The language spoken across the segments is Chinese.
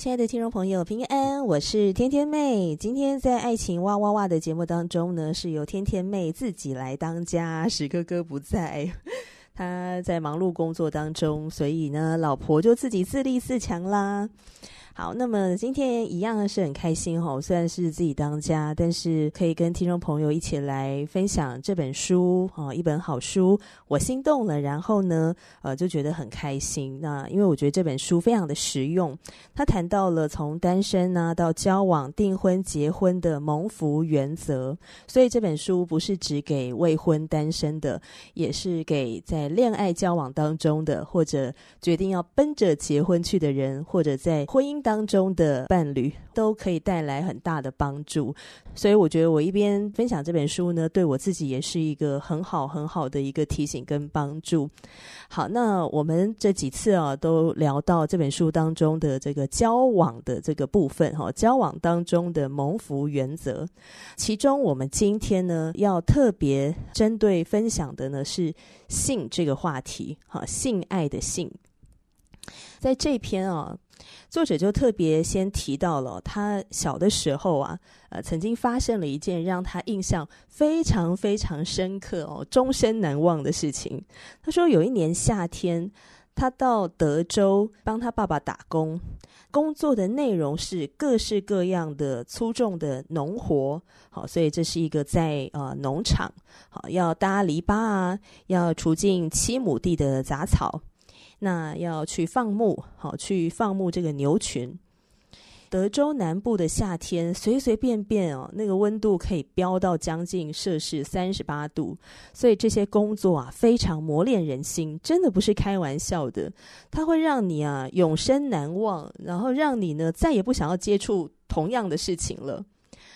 亲爱的听众朋友，平安，我是天天妹。今天在爱情哇哇哇的节目当中呢，是由天天妹自己来当家，史哥哥不在。他在忙碌工作当中，所以呢，老婆就自己自立自强啦。好，那么今天一样是很开心哦，虽然是自己当家，但是可以跟听众朋友一起来分享这本书啊，一本好书，我心动了。然后呢，呃，就觉得很开心。那因为我觉得这本书非常的实用，他谈到了从单身呢到交往、订婚、结婚的蒙福原则，所以这本书不是只给未婚单身的，也是给在恋爱交往当中的，或者决定要奔着结婚去的人，或者在婚姻当中的伴侣都可以带来很大的帮助，所以我觉得我一边分享这本书呢，对我自己也是一个很好很好的一个提醒跟帮助。好，那我们这几次啊，都聊到这本书当中的这个交往的这个部分哈，交往当中的蒙福原则。其中我们今天呢，要特别针对分享的呢是性这个话题哈，性爱的性，在这篇啊。作者就特别先提到了他小的时候啊，呃，曾经发生了一件让他印象非常非常深刻哦，终身难忘的事情。他说有一年夏天，他到德州帮他爸爸打工，工作的内容是各式各样的粗重的农活，好，所以这是一个在呃农场，好，要搭篱笆啊，要除尽七亩地的杂草。那要去放牧，好，去放牧这个牛群。德州南部的夏天，随随便便哦，那个温度可以飙到将近摄氏三十八度，所以这些工作啊，非常磨练人心，真的不是开玩笑的。它会让你啊永生难忘，然后让你呢再也不想要接触同样的事情了。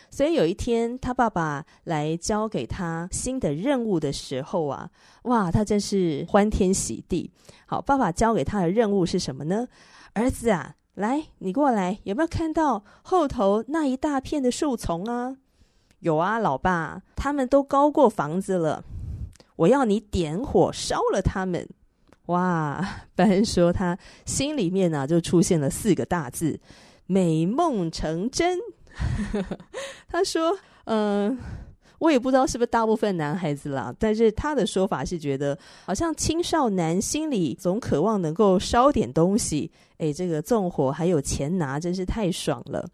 所以有一天，他爸爸来交给他新的任务的时候啊，哇，他真是欢天喜地。好，爸爸交给他的任务是什么呢？儿子啊，来，你过来，有没有看到后头那一大片的树丛啊？有啊，老爸，他们都高过房子了。我要你点火烧了他们。哇，班说他心里面呢、就出现了四个大字：美梦成真。他说：“嗯、我也不知道是不是大部分男孩子啦，但是他的说法是觉得，好像青少男心里总渴望能够烧点东西，诶，这个纵火还有钱拿，真是太爽了。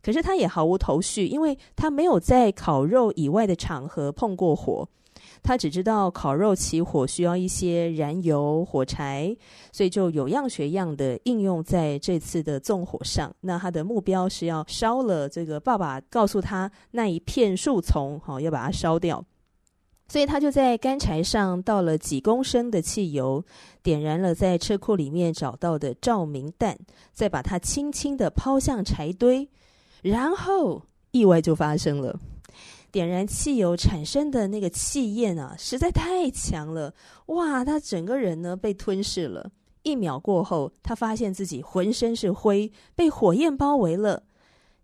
可是他也毫无头绪，因为他没有在烤肉以外的场合碰过火。”他只知道烤肉起火需要一些燃油、火柴，所以就有样学样的应用在这次的纵火上。那他的目标是要烧了这个爸爸告诉他那一片树丛，好，要把它烧掉。所以他就在干柴上倒了几公升的汽油，点燃了在车库里面找到的照明弹，再把它轻轻的抛向柴堆，然后意外就发生了。点燃汽油产生的那个气焰啊，实在太强了！哇，他整个人呢被吞噬了。一秒过后，他发现自己浑身是灰，被火焰包围了。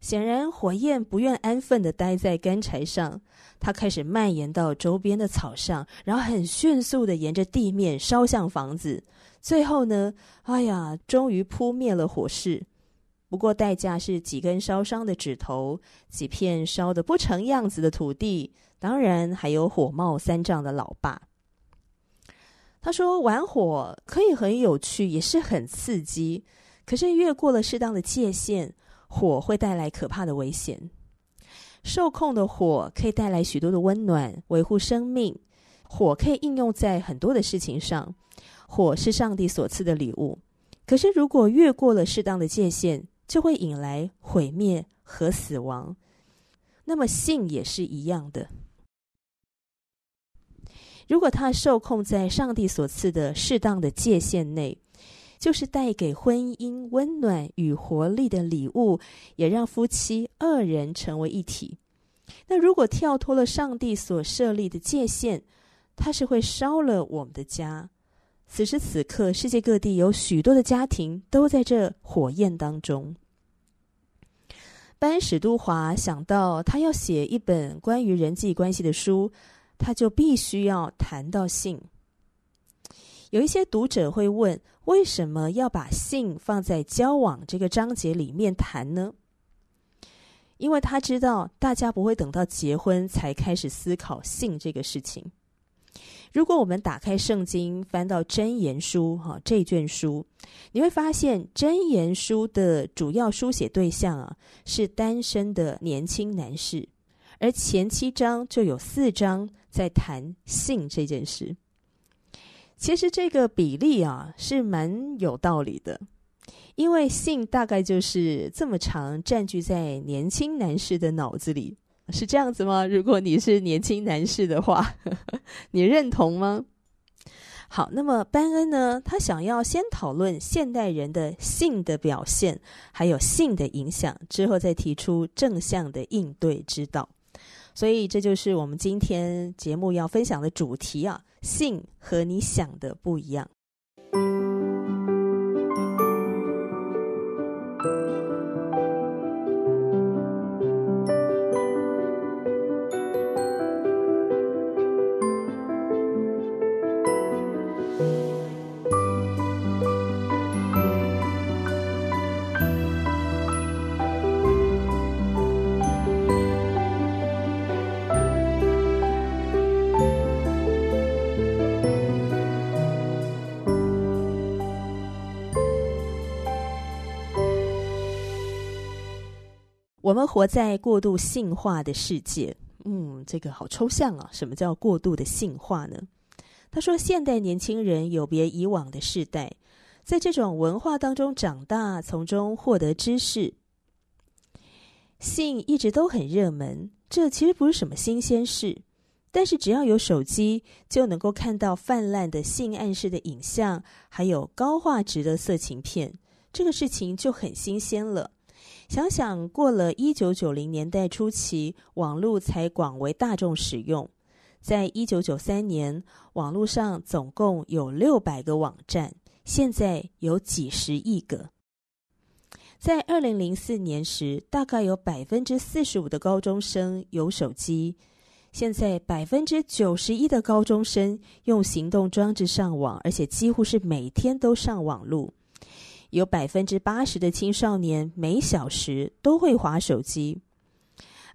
显然，火焰不愿安分的待在干柴上，它开始蔓延到周边的草上，然后很迅速的沿着地面烧向房子。最后呢，哎呀，终于扑灭了火势。不过代价是几根烧伤的指头，几片烧得不成样子的土地，当然还有火冒三丈的老爸。他说：“玩火可以很有趣，也是很刺激，可是越过了适当的界限，火会带来可怕的危险。受控的火可以带来许多的温暖，维护生命。火可以应用在很多的事情上，火是上帝所赐的礼物。可是如果越过了适当的界限，就会引来毁灭和死亡。那么性也是一样的。如果他受控在上帝所赐的适当的界限内，就是带给婚姻温暖与活力的礼物，也让夫妻二人成为一体。那如果跳脱了上帝所设立的界限，他是会烧了我们的家。此时此刻，世界各地有许多的家庭都在这火焰当中。班史都华想到，他要写一本关于人际关系的书，他就必须要谈到性。有一些读者会问，为什么要把性放在交往这个章节里面谈呢？因为他知道大家不会等到结婚才开始思考性这个事情。如果我们打开圣经，翻到箴言书哈这卷书，你会发现箴言书的主要书写对象啊是单身的年轻男士，而前七章就有四章在谈性这件事。其实这个比例啊是蛮有道理的，因为性大概就是这么长占据在年轻男士的脑子里，是这样子吗？如果你是年轻男士的话，呵呵，你认同吗？好，那么班恩呢，他想要先讨论现代人的性的表现，还有性的影响，之后再提出正向的应对之道。所以这就是我们今天节目要分享的主题啊。性和你想的不一样。活在过度性化的世界，嗯，这个好抽象啊。什么叫过度的性化呢？他说，现代年轻人有别以往的世代，在这种文化当中长大，从中获得知识，性一直都很热门。这其实不是什么新鲜事，但是只要有手机，就能够看到泛滥的性暗示的影像，还有高画质的色情片，这个事情就很新鲜了。想想过了一九九零年代初期，网络才广为大众使用。在一九九三年，网络上总共有六百个网站，现在有几十亿个。在二零零四年时，大概有百分之四十五的高中生有手机，现在百分之九十一的高中生用行动装置上网，而且几乎是每天都上网路。有百分之八十的青少年每小时都会滑手机。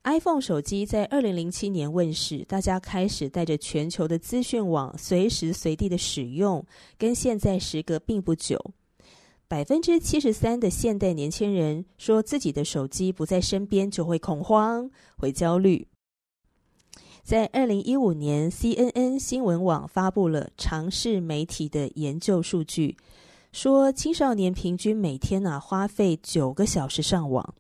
iPhone 手机在二零零七年问世，大家开始带着全球的资讯网随时随地的使用，跟现在时隔并不久。百分之七十三的现代年轻人说自己的手机不在身边就会恐慌、会焦虑。在二零一五年，CNN 新闻网发布了尝试媒体的研究数据。说青少年平均每天呢、啊、花费九个小时上网，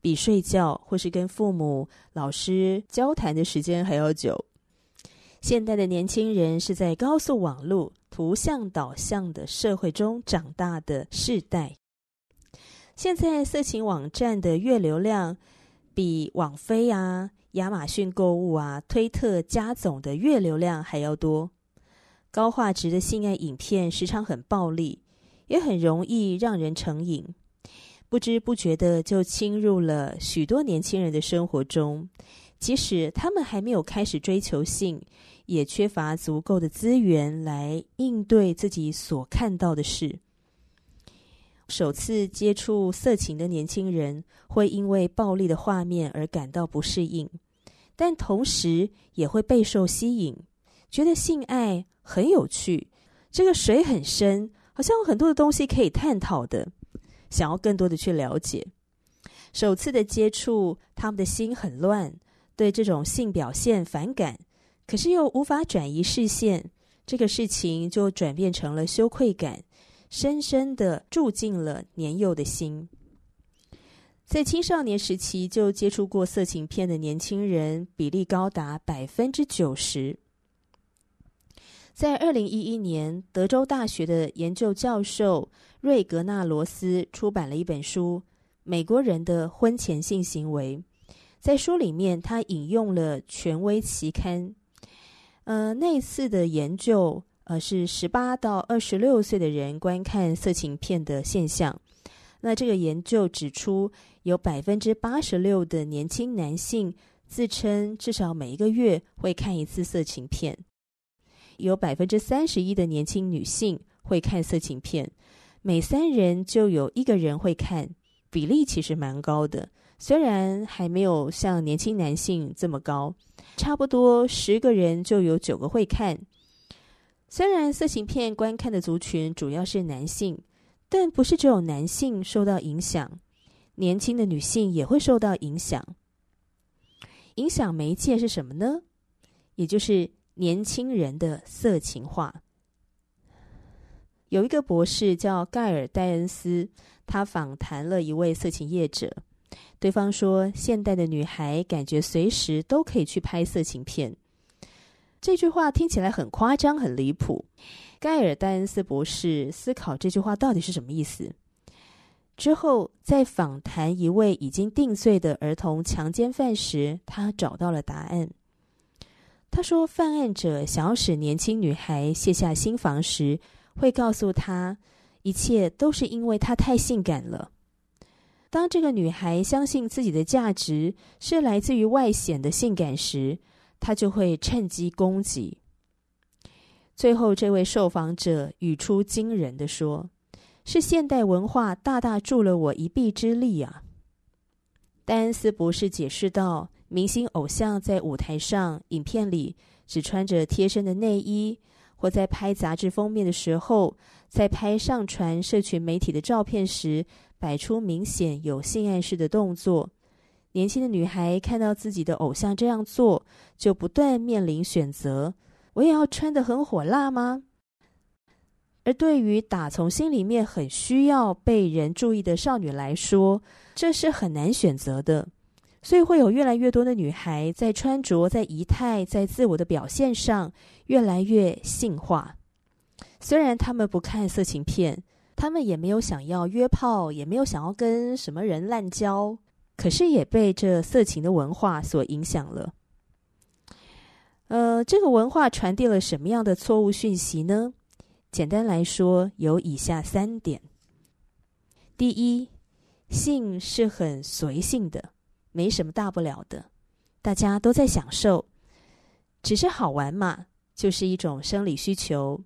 比睡觉或是跟父母、老师交谈的时间还要久。现代的年轻人是在高速网络、图像导向的社会中长大的世代。现在色情网站的月流量比网飞啊、亚马逊购物啊、推特加总的月流量还要多。高画质的性爱影片时常很暴力。也很容易让人成瘾，不知不觉的就侵入了许多年轻人的生活中。即使他们还没有开始追求性，也缺乏足够的资源来应对自己所看到的事。首次接触色情的年轻人会因为暴力的画面而感到不适应，但同时也会备受吸引，觉得性爱很有趣，这个水很深。好像有很多的东西可以探讨的，想要更多的去了解。首次的接触，他们的心很乱，对这种性表现反感，可是又无法转移视线，这个事情就转变成了羞愧感，深深的住进了年幼的心。在青少年时期就接触过色情片的年轻人比例高达百分之九十。在二零一一年，德州大学的研究教授瑞格纳罗斯出版了一本书《美国人的婚前性行为》。在书里面，他引用了权威期刊。呃，那次的研究，呃，是十八到二十六岁的人观看色情片的现象。那这个研究指出，有百分之八十六的年轻男性自称至少每一个月会看一次色情片，有百分之三十一的年轻女性会看色情片，每三人就有一个人会看，比例其实蛮高的。虽然还没有像年轻男性这么高，差不多十个人就有九个会看。虽然色情片观看的族群主要是男性，但不是只有男性受到影响，年轻的女性也会受到影响。影响媒介是什么呢？也就是年轻人的色情化。有一个博士叫盖尔戴恩斯，他访谈了一位色情业者。对方说：“现代的女孩感觉随时都可以去拍色情片。”这句话听起来很夸张、很离谱。盖尔戴恩斯博士思考这句话到底是什么意思。之后，在访谈一位已经定罪的儿童强奸犯时，他找到了答案。他说，犯案者想要使年轻女孩卸下心防时，会告诉她，一切都是因为她太性感了。当这个女孩相信自己的价值是来自于外显的性感时，她就会趁机攻击。最后，这位受访者语出惊人的说：“是现代文化大大助了我一臂之力啊！”戴恩斯博士解释道：“明星偶像在舞台上、影片里只穿着贴身的内衣，或在拍杂志封面的时候，在拍上传社群媒体的照片时。”摆出明显有性暗示的动作，年轻的女孩看到自己的偶像这样做，就不断面临选择：我也要穿得很火辣吗？而对于打从心里面很需要被人注意的少女来说，这是很难选择的。所以会有越来越多的女孩在穿着、在仪态、在自我的表现上越来越性化。虽然她们不看色情片。他们也没有想要约炮，也没有想要跟什么人滥交，可是也被这色情的文化所影响了。呃，这个文化传递了什么样的错误讯息呢？简单来说，有以下三点：第一，性是很随性的，没什么大不了的，大家都在享受，只是好玩嘛，就是一种生理需求。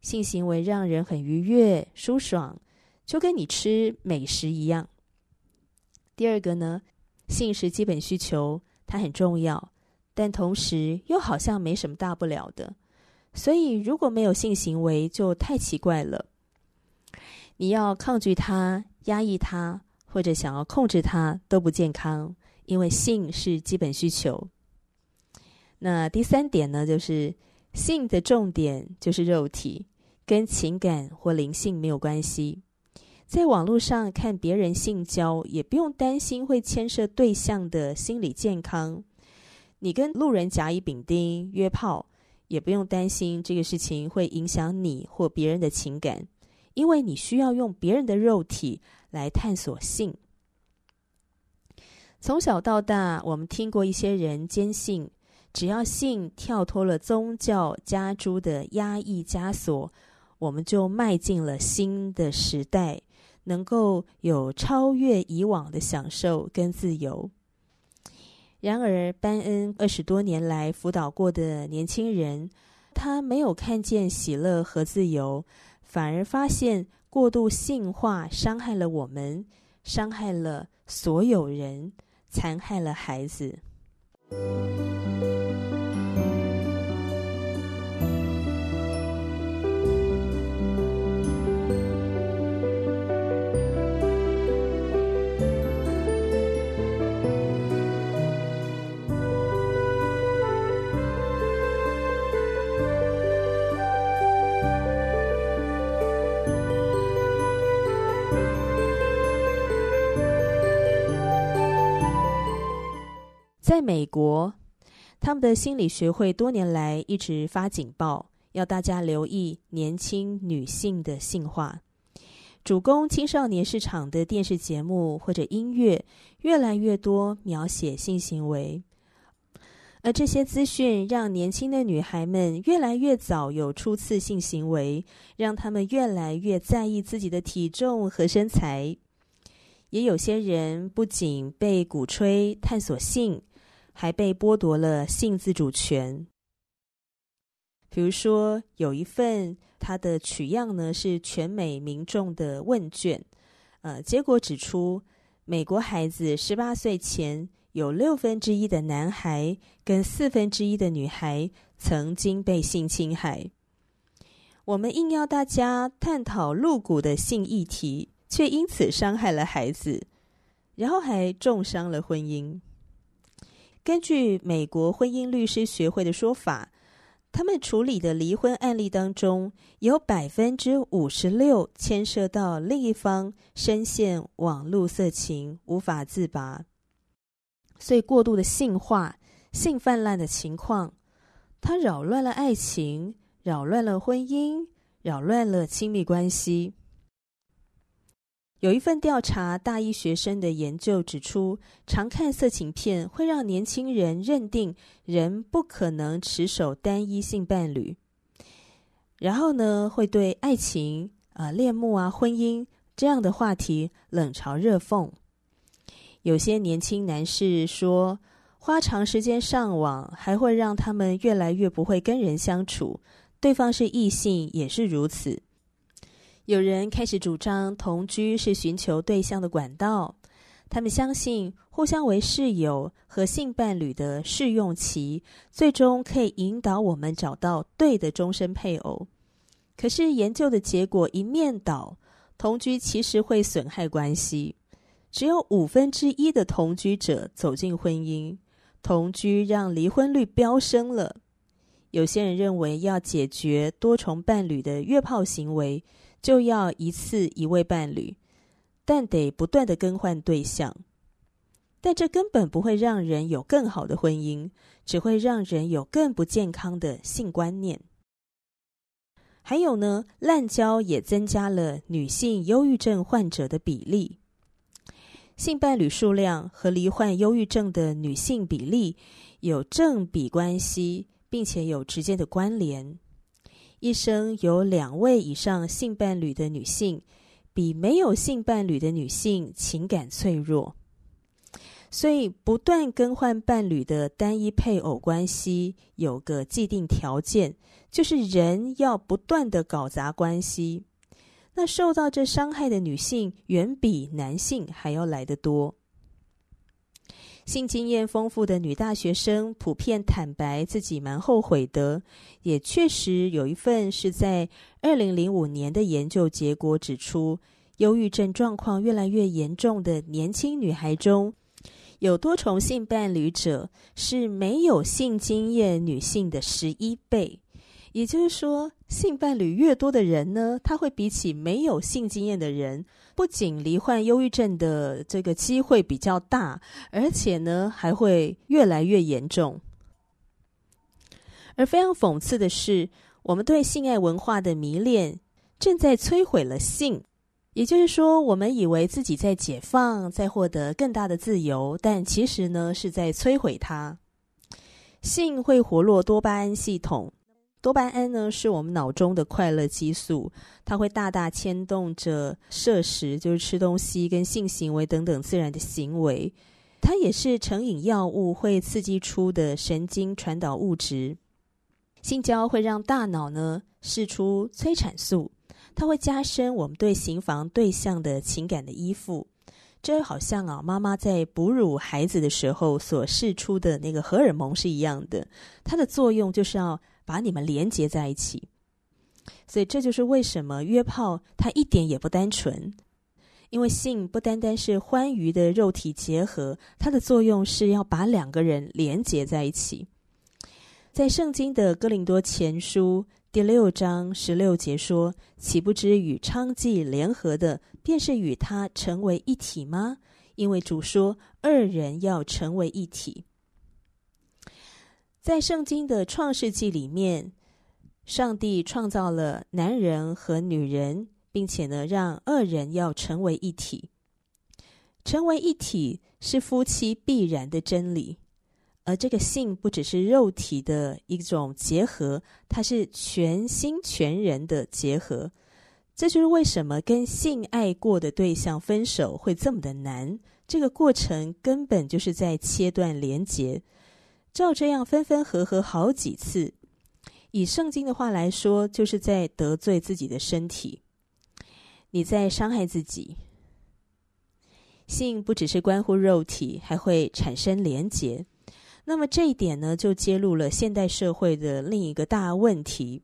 性行为让人很愉悦、舒爽，就跟你吃美食一样。第二个呢，性是基本需求，它很重要，但同时又好像没什么大不了的。所以如果没有性行为，就太奇怪了。你要抗拒它、压抑它，或者想要控制它，都不健康，因为性是基本需求。那第三点呢，就是。性的重点就是肉体，跟情感或灵性没有关系。在网络上看别人性交，也不用担心会牵涉对象的心理健康。你跟路人甲乙丙丁约炮，也不用担心这个事情会影响你或别人的情感，因为你需要用别人的肉体来探索性。从小到大，我们听过一些人坚信。只要性跳脱了宗教家诸的压抑枷锁，我们就迈进了新的时代，能够有超越以往的享受跟自由。然而，班恩二十多年来辅导过的年轻人，他没有看见喜乐和自由，反而发现过度性化伤害了我们，伤害了所有人，残害了孩子。在美国，他们的心理学会多年来一直发警报，要大家留意年轻女性的性化。主攻青少年市场的电视节目或者音乐，越来越多描写性行为，而这些资讯让年轻的女孩们越来越早有初次性行为，让她们越来越在意自己的体重和身材。也有些人不仅被鼓吹探索性，还被剥夺了性自主权。比如说，有一份它的取样呢是全美民众的问卷，呃，结果指出，美国孩子十八岁前有六分之一的男孩跟四分之一的女孩曾经被性侵害。我们硬要大家探讨露骨的性议题，却因此伤害了孩子，然后还重伤了婚姻。根据美国婚姻律师学会的说法，他们处理的离婚案例当中，有百分之五十六牵涉到另一方深陷网络色情无法自拔，所以过度的性化、性泛滥的情况，它扰乱了爱情，扰乱了婚姻，扰乱了亲密关系。有一份调查大一学生的研究指出，常看色情片会让年轻人认定人不可能持守单一性伴侣，然后呢，会对爱情啊、恋慕啊、婚姻这样的话题冷嘲热讽。有些年轻男士说，花长时间上网还会让他们越来越不会跟人相处，对方是异性也是如此。有人开始主张同居是寻求对象的管道，他们相信互相为室友和性伴侣的试用期，最终可以引导我们找到对的终身配偶。可是研究的结果一面倒，同居其实会损害关系。只有五分之一的同居者走进婚姻，同居让离婚率飙升了。有些人认为要解决多重伴侣的约炮行为，就要一次一位伴侣，但得不断的更换对象，但这根本不会让人有更好的婚姻，只会让人有更不健康的性观念。还有呢，滥交也增加了女性忧郁症患者的比例，性伴侣数量和罹患忧郁症的女性比例有正比关系，并且有直接的关联。一生有两位以上性伴侣的女性，比没有性伴侣的女性情感脆弱。所以，不断更换伴侣的单一配偶关系有个既定条件，就是人要不断的搞砸关系。那受到这伤害的女性，远比男性还要来得多。性经验丰富的女大学生普遍坦白自己蛮后悔的，也确实有一份是在二零零五年的研究结果指出，忧郁症状况越来越严重的年轻女孩中，有多重性伴侣者是没有性经验女性的十一倍。也就是说，性伴侣越多的人呢，他会比起没有性经验的人，不仅罹患忧郁症的这个机会比较大，而且呢，还会越来越严重。而非常讽刺的是，我们对性爱文化的迷恋正在摧毁了性。也就是说，我们以为自己在解放，在获得更大的自由，但其实呢，是在摧毁它。性会活络多巴胺系统。多巴胺呢，是我们脑中的快乐激素，它会大大牵动着摄食，就是吃东西跟性行为等等自然的行为。它也是成瘾药物会刺激出的神经传导物质。性交会让大脑呢释出催产素，它会加深我们对行房对象的情感的依附。这好像啊，妈妈在哺乳孩子的时候所释出的那个荷尔蒙是一样的，它的作用就是要。把你们连接在一起，所以这就是为什么约炮它一点也不单纯，因为性不单单是欢愉的肉体结合，它的作用是要把两个人连接在一起。在圣经的哥林多前书第六章十六节说：“岂不知与娼妓联合的，便是与他成为一体吗？因为主说，二人要成为一体。”在圣经的创世纪里面，上帝创造了男人和女人，并且呢，让二人要成为一体。成为一体是夫妻必然的真理，而这个性不只是肉体的一种结合，它是全心全人的结合。这就是为什么跟性爱过的对象分手会这么的难。这个过程根本就是在切断连结。照这样分分合合好几次，以圣经的话来说，就是在得罪自己的身体，你在伤害自己。性不只是关乎肉体，还会产生连结。那么这一点呢，就揭露了现代社会的另一个大问题。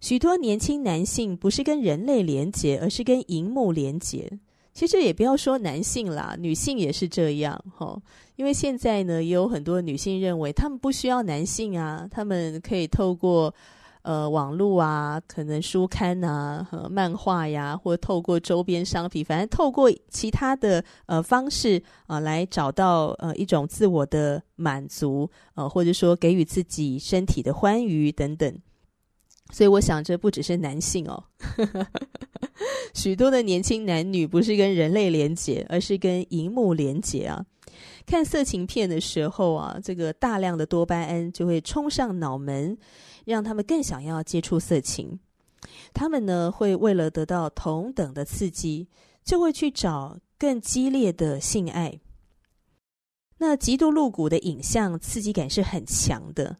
许多年轻男性不是跟人类连结，而是跟荧幕连结。其实也不要说男性啦，女性也是这样哈。因为现在呢，也有很多女性认为，她们不需要男性啊，她们可以透过呃网络啊，可能书刊啊、和漫画呀，或透过周边商品，反正透过其他的呃方式啊、呃，来找到呃一种自我的满足，呃，或者说给予自己身体的欢愉等等。所以我想，这不只是男性哦，许多的年轻男女不是跟人类连结，而是跟荧幕连接啊。看色情片的时候啊，这个大量的多巴胺就会冲上脑门，让他们更想要接触色情。他们呢，会为了得到同等的刺激，就会去找更激烈的性爱。那极度露骨的影像，刺激感是很强的。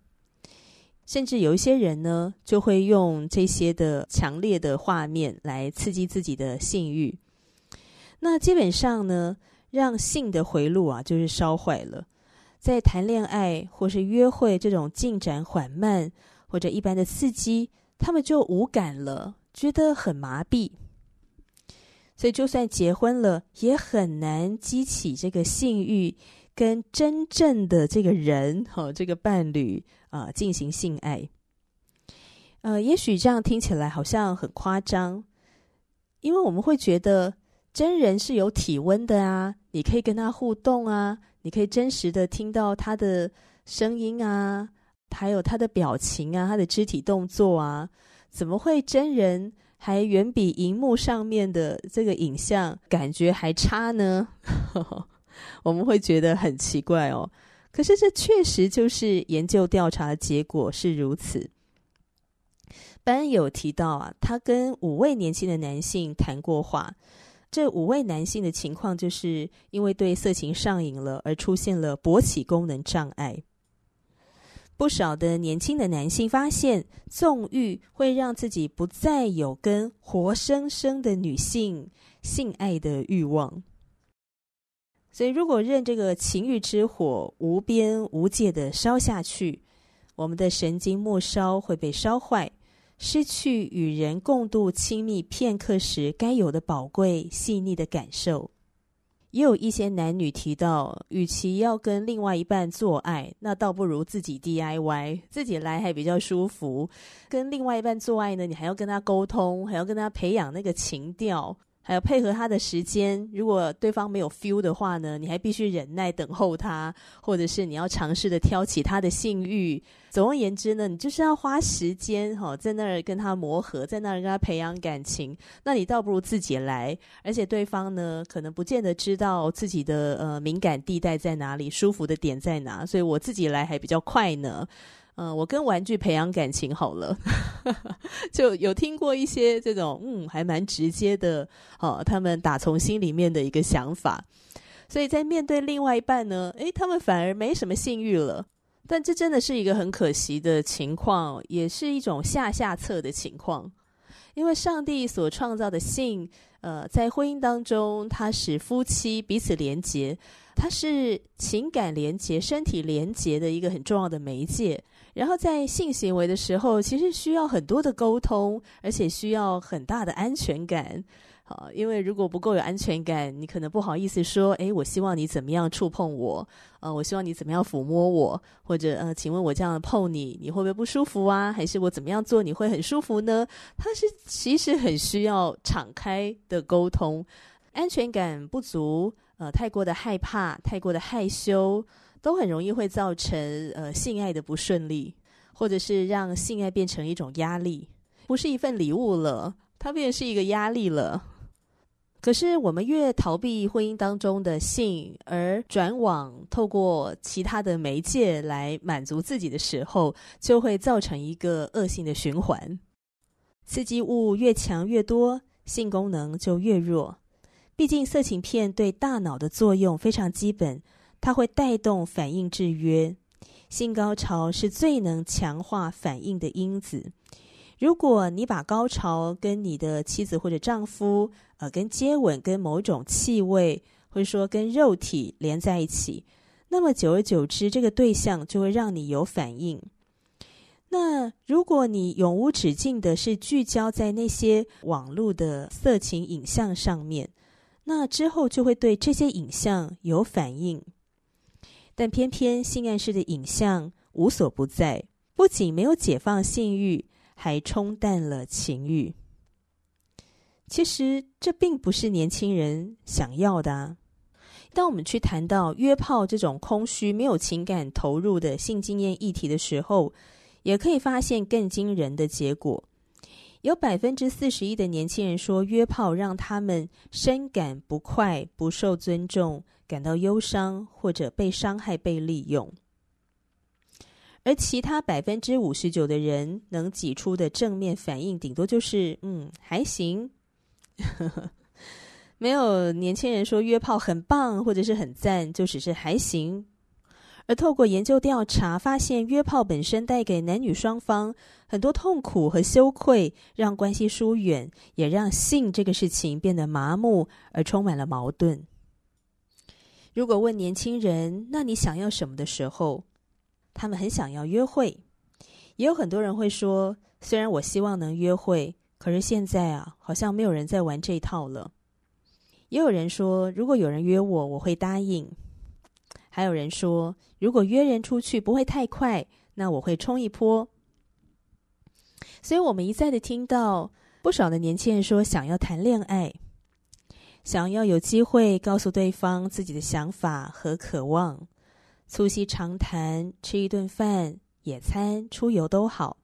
甚至有一些人呢，就会用这些的强烈的画面来刺激自己的性欲。那基本上呢，让性的回路啊，就是烧坏了。在谈恋爱或是约会这种进展缓慢或者一般的刺激，他们就无感了，觉得很麻痹。所以，就算结婚了，也很难激起这个性欲。跟真正的这个人，哈，这个伴侣啊，进行性爱，呃，也许这样听起来好像很夸张，因为我们会觉得真人是有体温的啊，你可以跟他互动啊，你可以真实的听到他的声音啊，还有他的表情啊，他的肢体动作啊，怎么会真人还远比荧幕上面的这个影像感觉还差呢？我们会觉得很奇怪哦，可是这确实就是研究调查的结果是如此。班有提到啊，他跟五位年轻的男性谈过话，这五位男性的情况就是因为对色情上瘾了而出现了勃起功能障碍。不少的年轻的男性发现，纵欲会让自己不再有跟活生生的女性性爱的欲望。所以，如果任这个情欲之火无边无界的烧下去，我们的神经末梢会被烧坏，失去与人共度亲密片刻时该有的宝贵细腻的感受。也有一些男女提到，与其要跟另外一半做爱，那倒不如自己 DIY，自己来还比较舒服。跟另外一半做爱呢，你还要跟他沟通，还要跟他培养那个情调。还有配合他的时间，如果对方没有 feel 的话呢，你还必须忍耐等候他，或者是你要尝试的挑起他的性欲。总而言之呢，你就是要花时间哈，在那儿跟他磨合，在那儿跟他培养感情。那你倒不如自己来，而且对方呢，可能不见得知道自己的呃敏感地带在哪里，舒服的点在哪，所以我自己来还比较快呢。嗯，我跟玩具培养感情好了，就有听过一些这种嗯，还蛮直接的哦，他们打从心里面的一个想法，所以在面对另外一半呢，诶，他们反而没什么性欲了，但这真的是一个很可惜的情况，也是一种下下策的情况，因为上帝所创造的性，呃，在婚姻当中，它使夫妻彼此连结，它是情感连结、身体连结的一个很重要的媒介。然后在性行为的时候，其实需要很多的沟通，而且需要很大的安全感。好，因为如果不够有安全感，你可能不好意思说：“诶，我希望你怎么样触碰我？呃，我希望你怎么样抚摸我？或者呃，请问我这样碰你，你会不会不舒服啊？还是我怎么样做你会很舒服呢？”它是其实很需要敞开的沟通，安全感不足，呃，太过的害怕，太过的害羞。都很容易会造成呃性爱的不顺利，或者是让性爱变成一种压力，不是一份礼物了，它变成是一个压力了。可是我们越逃避婚姻当中的性，而转往透过其他的媒介来满足自己的时候，就会造成一个恶性的循环。刺激物越强越多，性功能就越弱。毕竟色情片对大脑的作用非常基本。它会带动反应制约，性高潮是最能强化反应的因子。如果你把高潮跟你的妻子或者丈夫，呃，跟接吻、跟某种气味，或者说跟肉体连在一起，那么久而久之，这个对象就会让你有反应。那如果你永无止境的是聚焦在那些网络的色情影像上面，那之后就会对这些影像有反应。但偏偏性暗示的影像无所不在，不仅没有解放性欲，还冲淡了情欲。其实这并不是年轻人想要的啊。当我们去谈到约炮这种空虚、没有情感投入的性经验议题的时候，也可以发现更惊人的结果。有百分之四十一的年轻人说，约炮让他们深感不快、不受尊重。感到忧伤，或者被伤害、被利用，而其他百分之五十九的人能挤出的正面反应，顶多就是“嗯，还行”。没有年轻人说约炮很棒，或者是很赞，就只是还行。而透过研究调查发现，约炮本身带给男女双方很多痛苦和羞愧，让关系疏远，也让性这个事情变得麻木而充满了矛盾。如果问年轻人，那你想要什么的时候，他们很想要约会。也有很多人会说，虽然我希望能约会，可是现在啊，好像没有人在玩这一套了。也有人说，如果有人约我，我会答应。还有人说，如果约人出去不会太快，那我会冲一波。所以我们一再的听到不少的年轻人说，想要谈恋爱。想要有机会告诉对方自己的想法和渴望，促膝长谈，吃一顿饭、野餐、出游都好。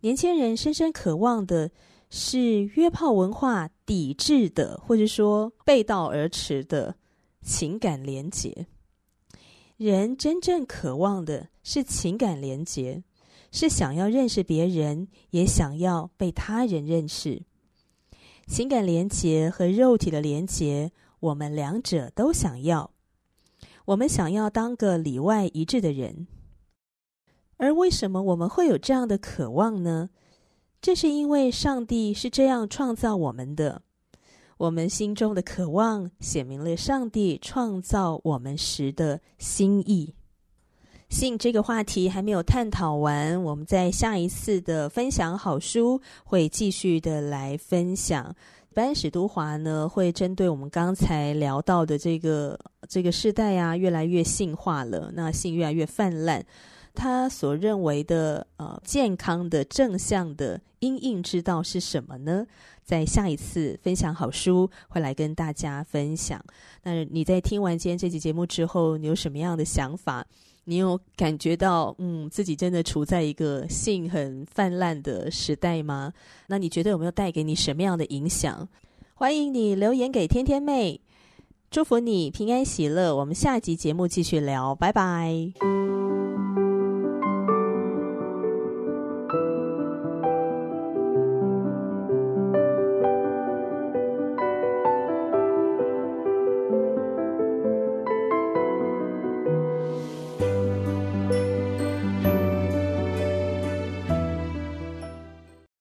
年轻人深深渴望的是约炮文化抵制的，或者说背道而驰的情感连结。人真正渴望的是情感连结，是想要认识别人，也想要被他人认识。情感连结和肉体的连结，我们两者都想要。我们想要当个里外一致的人。而为什么我们会有这样的渴望呢？这是因为上帝是这样创造我们的。我们心中的渴望，显明了上帝创造我们时的心意。性这个话题还没有探讨完，我们在下一次的分享好书会继续的来分享。班史都华呢，会针对我们刚才聊到的这个这个时代啊，越来越性化了，那性越来越泛滥，他所认为的呃健康的正向的因应之道是什么呢？在下一次分享好书会来跟大家分享。那你在听完今天这集节目之后，你有什么样的想法？你有感觉到，嗯，自己真的处在一个性很泛滥的时代吗？那你觉得有没有带给你什么样的影响？欢迎你留言给天天妹，祝福你平安喜乐。我们下集节目继续聊，拜拜。